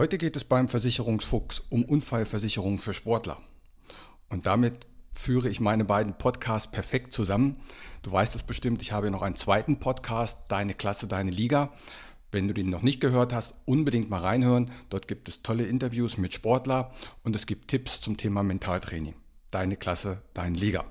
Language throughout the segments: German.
Heute geht es beim Versicherungsfuchs um Unfallversicherung für Sportler. Und damit führe ich meine beiden Podcasts perfekt zusammen. Du weißt es bestimmt, ich habe noch einen zweiten Podcast, Deine Klasse, Deine Liga. Wenn du den noch nicht gehört hast, unbedingt mal reinhören. Dort gibt es tolle Interviews mit Sportler und es gibt Tipps zum Thema Mentaltraining. Deine Klasse, deine Liga.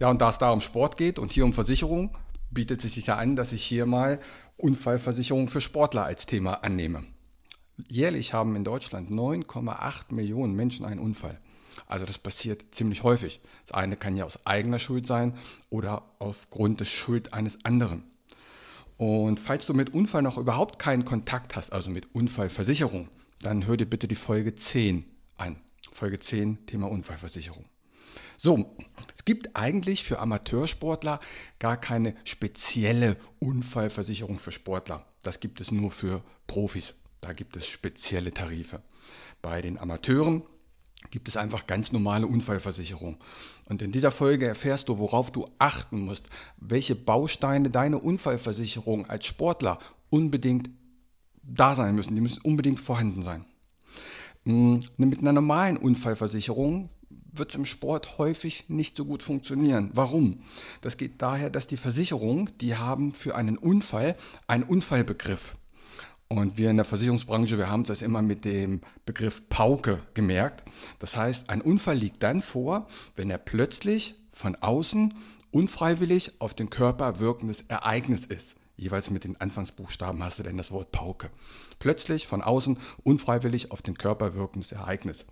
Ja, und da es da um Sport geht und hier um Versicherung, bietet es sich ja an, dass ich hier mal Unfallversicherung für Sportler als Thema annehme. Jährlich haben in Deutschland 9,8 Millionen Menschen einen Unfall. Also das passiert ziemlich häufig. Das eine kann ja aus eigener Schuld sein oder aufgrund der Schuld eines anderen. Und falls du mit Unfall noch überhaupt keinen Kontakt hast, also mit Unfallversicherung, dann hör dir bitte die Folge 10 an. Folge 10, Thema Unfallversicherung. So, es gibt eigentlich für Amateursportler gar keine spezielle Unfallversicherung für Sportler. Das gibt es nur für Profis. Da gibt es spezielle Tarife. Bei den Amateuren gibt es einfach ganz normale Unfallversicherung. Und in dieser Folge erfährst du, worauf du achten musst, welche Bausteine deine Unfallversicherung als Sportler unbedingt da sein müssen. Die müssen unbedingt vorhanden sein. Hm, mit einer normalen Unfallversicherung wird es im Sport häufig nicht so gut funktionieren. Warum? Das geht daher, dass die Versicherungen, die haben für einen Unfall einen Unfallbegriff. Und wir in der Versicherungsbranche, wir haben das immer mit dem Begriff Pauke gemerkt. Das heißt, ein Unfall liegt dann vor, wenn er plötzlich von außen unfreiwillig auf den Körper wirkendes Ereignis ist. Jeweils mit den Anfangsbuchstaben hast du denn das Wort Pauke. Plötzlich von außen unfreiwillig auf den Körper wirkendes Ereignis.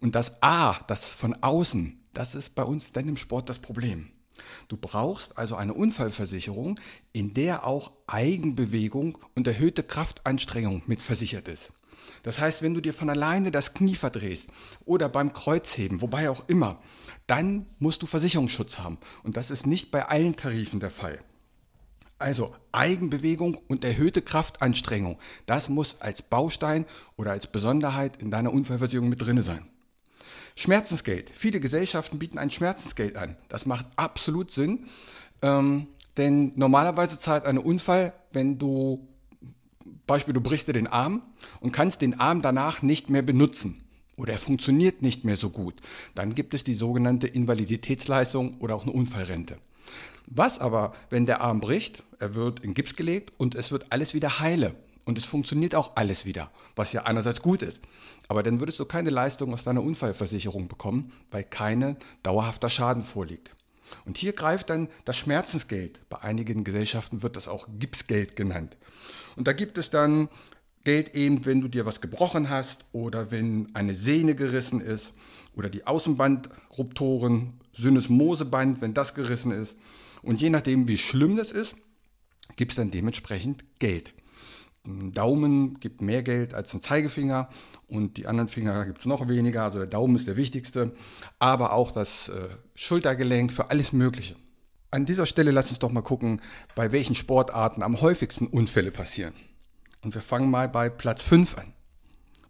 Und das A, das von außen, das ist bei uns dann im Sport das Problem. Du brauchst also eine Unfallversicherung, in der auch Eigenbewegung und erhöhte Kraftanstrengung mit versichert ist. Das heißt, wenn du dir von alleine das Knie verdrehst oder beim Kreuzheben, wobei auch immer, dann musst du Versicherungsschutz haben. Und das ist nicht bei allen Tarifen der Fall. Also Eigenbewegung und erhöhte Kraftanstrengung, das muss als Baustein oder als Besonderheit in deiner Unfallversicherung mit drin sein. Schmerzensgeld. Viele Gesellschaften bieten ein Schmerzensgeld an. Das macht absolut Sinn, ähm, denn normalerweise zahlt ein Unfall, wenn du, Beispiel, du brichst dir den Arm und kannst den Arm danach nicht mehr benutzen oder er funktioniert nicht mehr so gut, dann gibt es die sogenannte Invaliditätsleistung oder auch eine Unfallrente. Was aber, wenn der Arm bricht, er wird in Gips gelegt und es wird alles wieder heile und es funktioniert auch alles wieder, was ja einerseits gut ist. Aber dann würdest du keine Leistung aus deiner Unfallversicherung bekommen, weil kein dauerhafter Schaden vorliegt. Und hier greift dann das Schmerzensgeld. Bei einigen Gesellschaften wird das auch Gipsgeld genannt. Und da gibt es dann Geld eben, wenn du dir was gebrochen hast oder wenn eine Sehne gerissen ist oder die Außenbandruptoren, Synesmoseband, wenn das gerissen ist. Und je nachdem, wie schlimm das ist, gibt es dann dementsprechend Geld. Ein Daumen gibt mehr Geld als ein Zeigefinger und die anderen Finger gibt es noch weniger. Also der Daumen ist der wichtigste, aber auch das äh, Schultergelenk für alles Mögliche. An dieser Stelle lass uns doch mal gucken, bei welchen Sportarten am häufigsten Unfälle passieren. Und wir fangen mal bei Platz 5 an.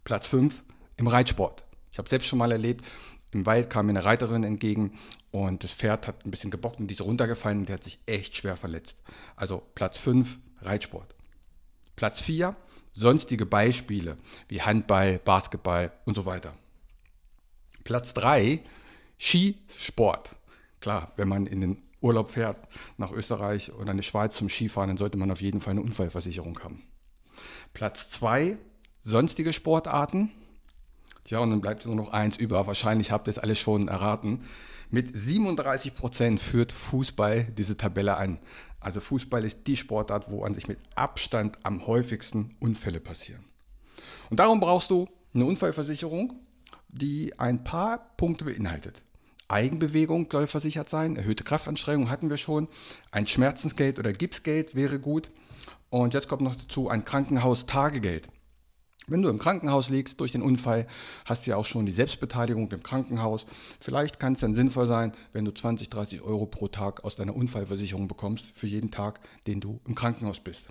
Platz 5 im Reitsport. Ich habe selbst schon mal erlebt, im Wald kam mir eine Reiterin entgegen und das Pferd hat ein bisschen gebockt und die ist runtergefallen und die hat sich echt schwer verletzt. Also Platz 5 Reitsport. Platz 4, sonstige Beispiele wie Handball, Basketball und so weiter. Platz 3, Skisport. Klar, wenn man in den Urlaub fährt nach Österreich oder in die Schweiz zum Skifahren, dann sollte man auf jeden Fall eine Unfallversicherung haben. Platz 2, sonstige Sportarten. Tja, und dann bleibt nur noch eins über. Wahrscheinlich habt ihr es alle schon erraten. Mit 37 Prozent führt Fußball diese Tabelle an. Also Fußball ist die Sportart, wo an sich mit Abstand am häufigsten Unfälle passieren. Und darum brauchst du eine Unfallversicherung, die ein paar Punkte beinhaltet. Eigenbewegung soll versichert sein, erhöhte Kraftanstrengung hatten wir schon, ein Schmerzensgeld oder Gipsgeld wäre gut. Und jetzt kommt noch dazu ein Krankenhaustagegeld. Wenn du im Krankenhaus liegst durch den Unfall, hast du ja auch schon die Selbstbeteiligung im Krankenhaus. Vielleicht kann es dann sinnvoll sein, wenn du 20, 30 Euro pro Tag aus deiner Unfallversicherung bekommst für jeden Tag, den du im Krankenhaus bist.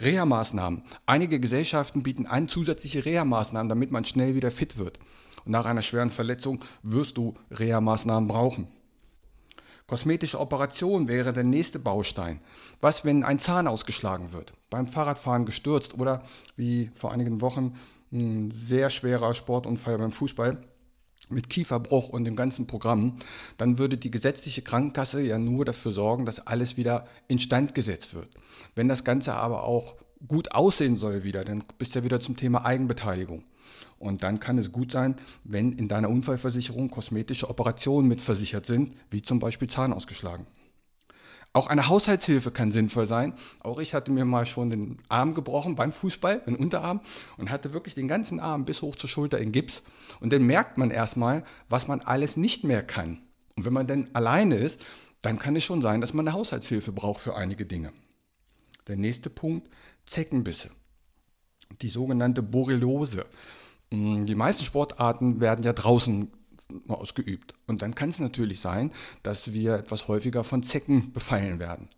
Reha-Maßnahmen. Einige Gesellschaften bieten an zusätzliche Reha-Maßnahmen, damit man schnell wieder fit wird. Und nach einer schweren Verletzung wirst du Reha-Maßnahmen brauchen. Kosmetische Operation wäre der nächste Baustein. Was, wenn ein Zahn ausgeschlagen wird, beim Fahrradfahren gestürzt oder wie vor einigen Wochen ein sehr schwerer Sportunfall beim Fußball mit Kieferbruch und dem ganzen Programm, dann würde die gesetzliche Krankenkasse ja nur dafür sorgen, dass alles wieder instand gesetzt wird. Wenn das Ganze aber auch gut aussehen soll wieder, dann bist du ja wieder zum Thema Eigenbeteiligung. Und dann kann es gut sein, wenn in deiner Unfallversicherung kosmetische Operationen mitversichert sind, wie zum Beispiel Zahn ausgeschlagen. Auch eine Haushaltshilfe kann sinnvoll sein. Auch ich hatte mir mal schon den Arm gebrochen beim Fußball, den Unterarm, und hatte wirklich den ganzen Arm bis hoch zur Schulter in Gips. Und dann merkt man erstmal, was man alles nicht mehr kann. Und wenn man dann alleine ist, dann kann es schon sein, dass man eine Haushaltshilfe braucht für einige Dinge. Der nächste Punkt, Zeckenbisse. Die sogenannte Borreliose. Mm, die meisten Sportarten werden ja draußen ausgeübt. Und dann kann es natürlich sein, dass wir etwas häufiger von Zecken befallen werden.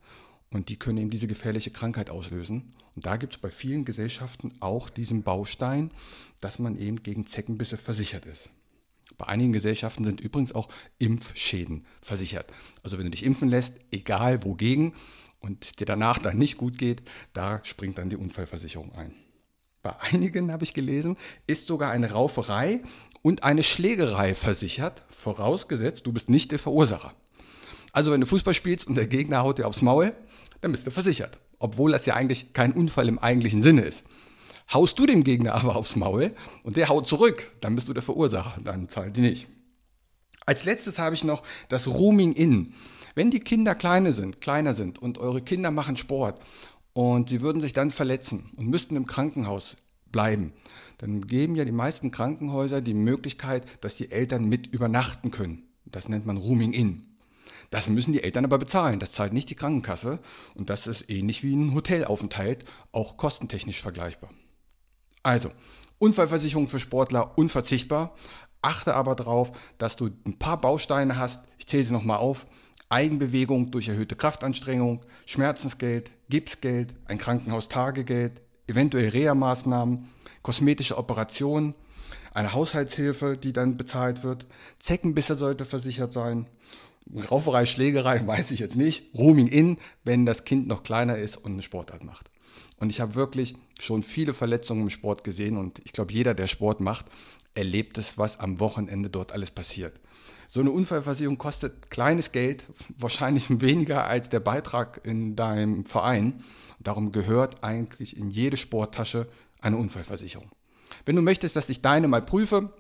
Und die können eben diese gefährliche Krankheit auslösen. Und da gibt es bei vielen Gesellschaften auch diesen Baustein, dass man eben gegen Zeckenbisse versichert ist. Bei einigen Gesellschaften sind übrigens auch Impfschäden versichert. Also wenn du dich impfen lässt, egal wogegen, und dir danach dann nicht gut geht, da springt dann die Unfallversicherung ein. Bei einigen habe ich gelesen, ist sogar eine Rauferei und eine Schlägerei versichert, vorausgesetzt, du bist nicht der Verursacher. Also wenn du Fußball spielst und der Gegner haut dir aufs Maul, dann bist du versichert, obwohl das ja eigentlich kein Unfall im eigentlichen Sinne ist. Haust du dem Gegner aber aufs Maul und der haut zurück, dann bist du der Verursacher, dann zahlt die nicht. Als letztes habe ich noch das Rooming In. Wenn die Kinder kleine sind, kleiner sind und eure Kinder machen Sport und sie würden sich dann verletzen und müssten im Krankenhaus bleiben, dann geben ja die meisten Krankenhäuser die Möglichkeit, dass die Eltern mit übernachten können. Das nennt man Rooming In. Das müssen die Eltern aber bezahlen. Das zahlt nicht die Krankenkasse. Und das ist ähnlich wie ein Hotelaufenthalt, auch kostentechnisch vergleichbar. Also, Unfallversicherung für Sportler unverzichtbar. Achte aber darauf, dass du ein paar Bausteine hast. Ich zähle sie nochmal auf. Eigenbewegung durch erhöhte Kraftanstrengung, Schmerzensgeld, Gipsgeld, ein Krankenhaustagegeld, eventuell Reha-Maßnahmen, kosmetische Operationen, eine Haushaltshilfe, die dann bezahlt wird, Zeckenbisse sollte versichert sein, Rauferei, Schlägerei weiß ich jetzt nicht, Rooming in, wenn das Kind noch kleiner ist und eine Sportart macht. Und ich habe wirklich schon viele Verletzungen im Sport gesehen und ich glaube, jeder, der Sport macht, erlebt es, was am Wochenende dort alles passiert. So eine Unfallversicherung kostet kleines Geld, wahrscheinlich weniger als der Beitrag in deinem Verein. Darum gehört eigentlich in jede Sporttasche eine Unfallversicherung. Wenn du möchtest, dass ich deine mal prüfe,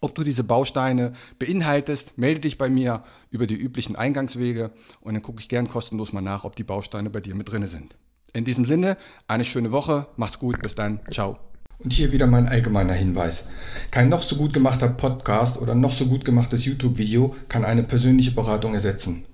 ob du diese Bausteine beinhaltest, melde dich bei mir über die üblichen Eingangswege und dann gucke ich gern kostenlos mal nach, ob die Bausteine bei dir mit drin sind. In diesem Sinne, eine schöne Woche, mach's gut, bis dann, ciao. Und hier wieder mein allgemeiner Hinweis. Kein noch so gut gemachter Podcast oder noch so gut gemachtes YouTube-Video kann eine persönliche Beratung ersetzen.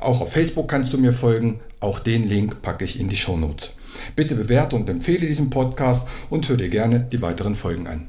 Auch auf Facebook kannst du mir folgen. Auch den Link packe ich in die Shownotes. Bitte bewerte und empfehle diesen Podcast und hör dir gerne die weiteren Folgen an.